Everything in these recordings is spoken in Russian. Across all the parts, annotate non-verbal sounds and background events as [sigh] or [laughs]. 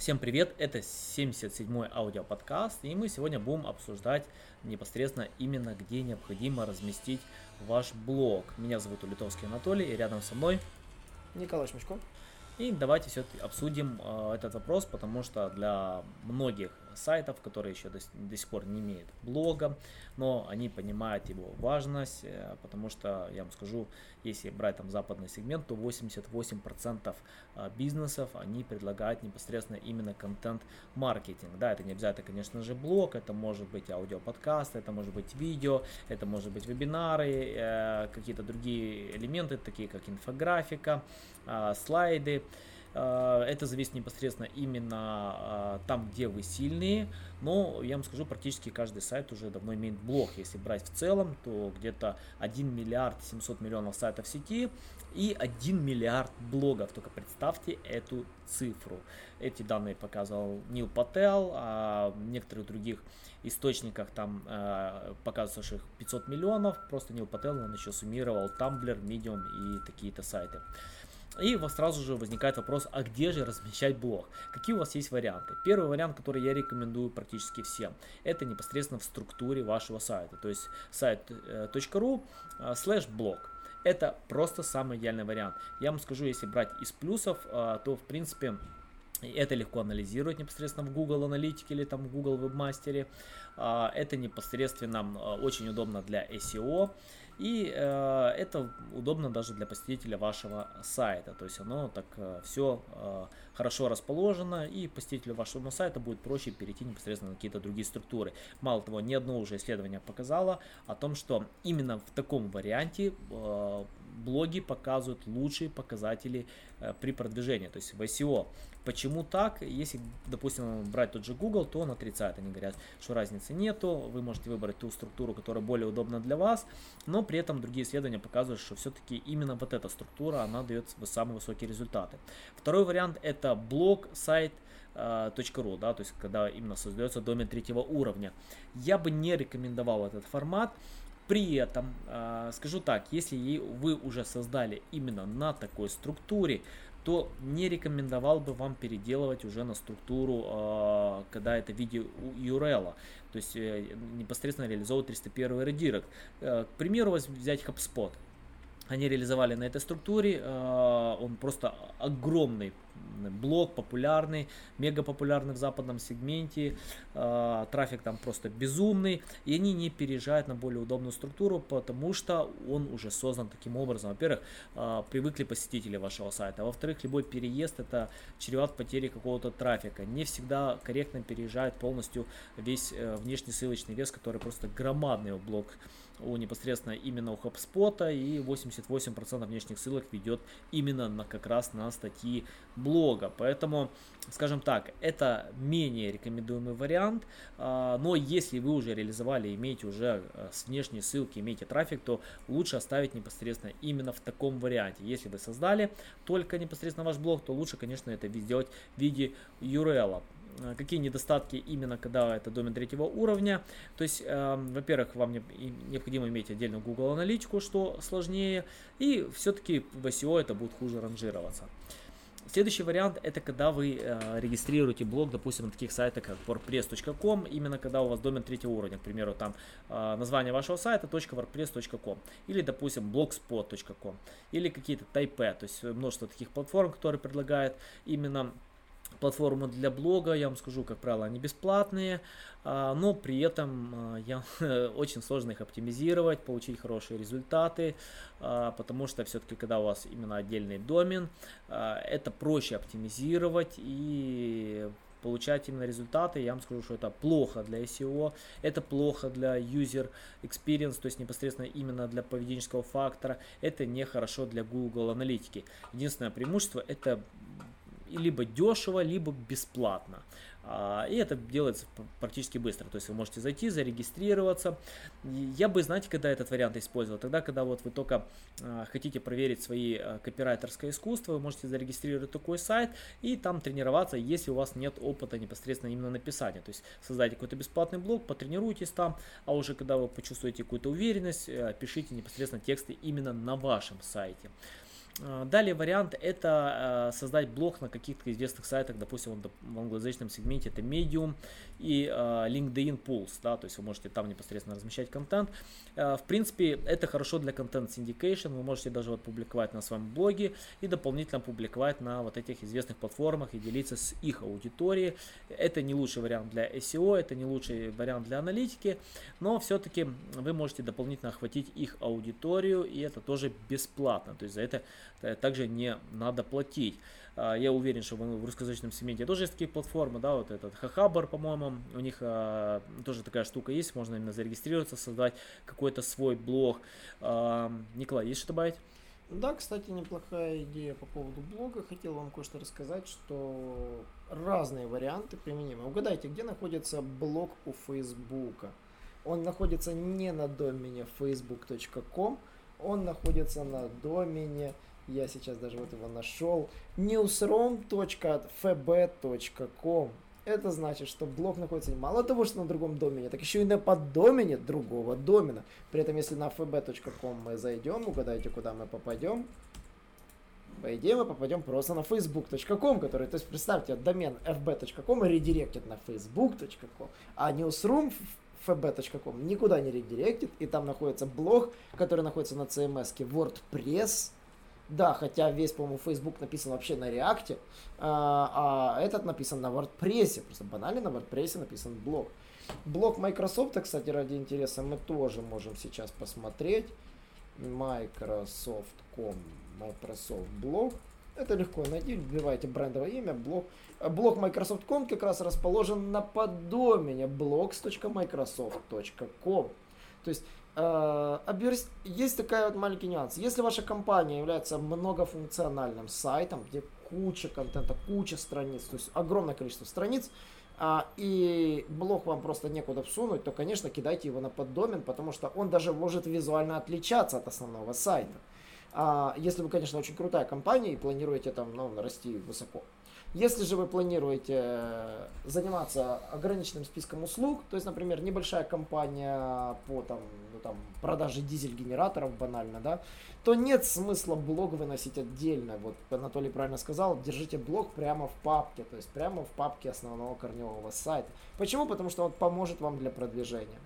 Всем привет, это 77-й аудиоподкаст, и мы сегодня будем обсуждать непосредственно именно где необходимо разместить ваш блог. Меня зовут Улитовский Анатолий, и рядом со мной Николай Шмачко. И давайте все обсудим э, этот вопрос, потому что для многих сайтов, которые еще до, до сих пор не имеют блога, но они понимают его важность, э, потому что, я вам скажу, если брать там западный сегмент, то 88% э, бизнесов, они предлагают непосредственно именно контент-маркетинг. Да, это не обязательно, конечно же, блог, это может быть аудиоподкаст, это может быть видео, это может быть вебинары, э, какие-то другие элементы, такие как инфографика, э, слайды. Э, это зависит непосредственно именно а, там, где вы сильные. Но я вам скажу, практически каждый сайт уже давно имеет блог. Если брать в целом, то где-то 1 миллиард 700 миллионов сайтов в сети и 1 миллиард блогов. Только представьте эту цифру. Эти данные показывал Нил Пател, а в некоторых других источниках там э, показывается, их 500 миллионов. Просто Нил Пател, он еще суммировал Tumblr, Medium и такие-то сайты. И у вас сразу же возникает вопрос, а где же размещать блог? Какие у вас есть варианты? Первый вариант, который я рекомендую практически всем, это непосредственно в структуре вашего сайта. То есть сайт.ru э, слэш блог. Это просто самый идеальный вариант. Я вам скажу, если брать из плюсов, э, то в принципе это легко анализировать непосредственно в Google Аналитике или там в Google Webmaster. Это непосредственно очень удобно для SEO. И э, это удобно даже для посетителя вашего сайта. То есть оно так э, все э, хорошо расположено, и посетителю вашего сайта будет проще перейти непосредственно на какие-то другие структуры. Мало того, ни одно уже исследование показало о том, что именно в таком варианте э, блоги показывают лучшие показатели э, при продвижении, то есть в SEO. Почему так? Если, допустим, брать тот же Google, то он отрицает. Они говорят, что разницы нету, вы можете выбрать ту структуру, которая более удобна для вас, но при этом другие исследования показывают, что все-таки именно вот эта структура, она дает самые высокие результаты. Второй вариант это блог, сайт, .ru, да, то есть когда именно создается домен третьего уровня. Я бы не рекомендовал этот формат, при этом, э, скажу так, если вы уже создали именно на такой структуре, то не рекомендовал бы вам переделывать уже на структуру, э, когда это видео URL. То есть э, непосредственно реализовывать 301 редирект. К примеру, взять HubSpot. Они реализовали на этой структуре, он просто огромный блог популярный, мега популярный в западном сегменте, э, трафик там просто безумный, и они не переезжают на более удобную структуру, потому что он уже создан таким образом. Во-первых, э, привыкли посетители вашего сайта, во-вторых, любой переезд это чреват потерей какого-то трафика. Не всегда корректно переезжает полностью весь э, внешний ссылочный вес, который просто громадный у блог у непосредственно именно у HubSpot и 88% внешних ссылок ведет именно на как раз на статьи блога. Поэтому, скажем так, это менее рекомендуемый вариант, а, но если вы уже реализовали, имеете уже э, с внешней ссылки, имеете трафик, то лучше оставить непосредственно именно в таком варианте. Если вы создали только непосредственно ваш блог, то лучше, конечно, это сделать в виде URL. Э, какие недостатки именно когда это домен третьего уровня. То есть, э, во-первых, вам не, необходимо иметь отдельную Google аналитику, что сложнее, и все-таки в SEO это будет хуже ранжироваться. Следующий вариант это когда вы э, регистрируете блог, допустим, на таких сайтах как wordpress.com, именно когда у вас домен третьего уровня, к примеру, там э, название вашего сайта .wordpress.com или, допустим, blogspot.com или какие-то Type, то есть множество таких платформ, которые предлагают именно платформы для блога, я вам скажу, как правило, они бесплатные, а, но при этом а, я, [laughs] очень сложно их оптимизировать, получить хорошие результаты, а, потому что все-таки, когда у вас именно отдельный домен, это проще оптимизировать и получать именно результаты. Я вам скажу, что это плохо для SEO, это плохо для user experience, то есть непосредственно именно для поведенческого фактора. Это нехорошо для Google аналитики. Единственное преимущество это либо дешево, либо бесплатно. А, и это делается практически быстро. То есть вы можете зайти, зарегистрироваться. Я бы, знаете, когда этот вариант использовал? Тогда, когда вот вы только а, хотите проверить свои а, копирайтерское искусство, вы можете зарегистрировать такой сайт и там тренироваться, если у вас нет опыта непосредственно именно написания. То есть создайте какой-то бесплатный блог, потренируйтесь там, а уже когда вы почувствуете какую-то уверенность, э, пишите непосредственно тексты именно на вашем сайте. А, далее вариант это э, создать блог на каких-то известных сайтах, допустим, в англоязычном сегменте это Medium и э, LinkedIn Pulse, да, то есть вы можете там непосредственно размещать контент. В принципе, это хорошо для контент syndication, вы можете даже вот публиковать на своем блоге и дополнительно публиковать на вот этих известных платформах и делиться с их аудиторией. Это не лучший вариант для SEO, это не лучший вариант для аналитики, но все-таки вы можете дополнительно охватить их аудиторию, и это тоже бесплатно, то есть за это также не надо платить. А, я уверен, что в русскоязычном сегменте тоже есть такие платформы, да, вот этот Хахабар, по-моему, у них а, тоже такая штука есть, можно именно зарегистрироваться, создать какой-то свой блог. А, Николай, есть что добавить? Да, кстати, неплохая идея по поводу блога. Хотел вам кое-что рассказать, что разные варианты применимы. Угадайте, где находится блог у Фейсбука? Он находится не на домене facebook.com, он находится на домене я сейчас даже вот его нашел, newsroom.fb.com. Это значит, что блог находится мало того, что на другом домене, так еще и на поддомене другого домена. При этом, если на fb.com мы зайдем, угадайте, куда мы попадем. По идее, мы попадем просто на facebook.com, который, то есть, представьте, домен fb.com редиректит на facebook.com, а newsroom fb.com никуда не редиректит, и там находится блог, который находится на CMS WordPress, да, хотя весь, по-моему, Facebook написан вообще на React, а, а этот написан на WordPress. Просто банально на WordPress написан блог. Блог Microsoft, кстати, ради интереса мы тоже можем сейчас посмотреть. Microsoft.com, Microsoft блог. Это легко найти, вбивайте брендовое имя, блог. Блог Microsoft.com как раз расположен на подомене blogs.microsoft.com. То есть есть такая вот маленький нюанс. Если ваша компания является многофункциональным сайтом, где куча контента, куча страниц, то есть огромное количество страниц, а, и блог вам просто некуда всунуть, то, конечно, кидайте его на поддомен, потому что он даже может визуально отличаться от основного сайта. А, если вы, конечно, очень крутая компания и планируете там, ну, расти высоко. Если же вы планируете э, заниматься ограниченным списком услуг, то есть, например, небольшая компания по там, ну, там, продаже дизель-генераторов банально, да, то нет смысла блог выносить отдельно. Вот Анатолий правильно сказал, держите блог прямо в папке, то есть прямо в папке основного корневого сайта. Почему? Потому что он поможет вам для продвижения.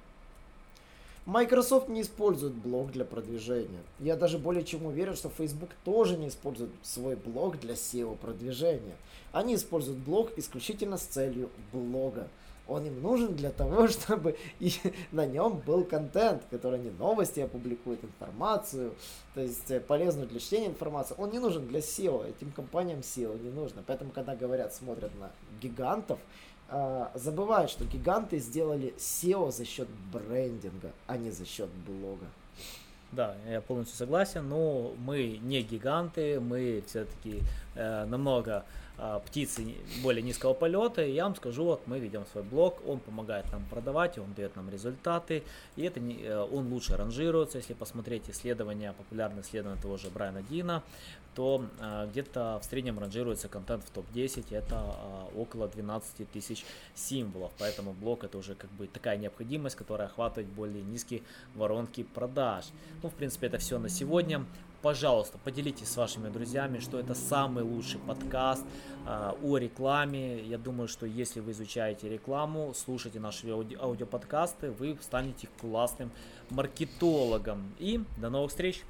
Microsoft не использует блог для продвижения. Я даже более чем уверен, что Facebook тоже не использует свой блог для SEO продвижения. Они используют блог исключительно с целью блога. Он им нужен для того, [laughs] чтобы и на нем был контент, который они новости опубликуют, информацию, то есть э, полезную для чтения информацию. Он не нужен для SEO, этим компаниям SEO не нужно. Поэтому, когда говорят, смотрят на гигантов, забывают, что гиганты сделали SEO за счет брендинга, а не за счет блога. Да, я полностью согласен, но мы не гиганты, мы все-таки э, намного птицы более низкого полета. И я вам скажу, вот мы ведем свой блог, он помогает нам продавать, он дает нам результаты, и это не, э, он лучше ранжируется. Если посмотреть исследования, популярные исследования того же Брайана Дина, то э, где-то в среднем ранжируется контент в топ-10, это э, около 12 тысяч символов, поэтому блог это уже как бы такая необходимость, которая охватывает более низкие воронки продаж. Ну, в принципе, это все на сегодня. Пожалуйста, поделитесь с вашими друзьями, что это самый лучший подкаст э, о рекламе. Я думаю, что если вы изучаете рекламу, слушаете наши ауди- аудиоподкасты, вы станете классным маркетологом. И до новых встреч!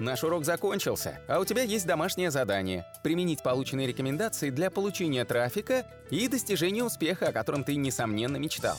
Наш урок закончился, а у тебя есть домашнее задание – применить полученные рекомендации для получения трафика и достижения успеха, о котором ты, несомненно, мечтал.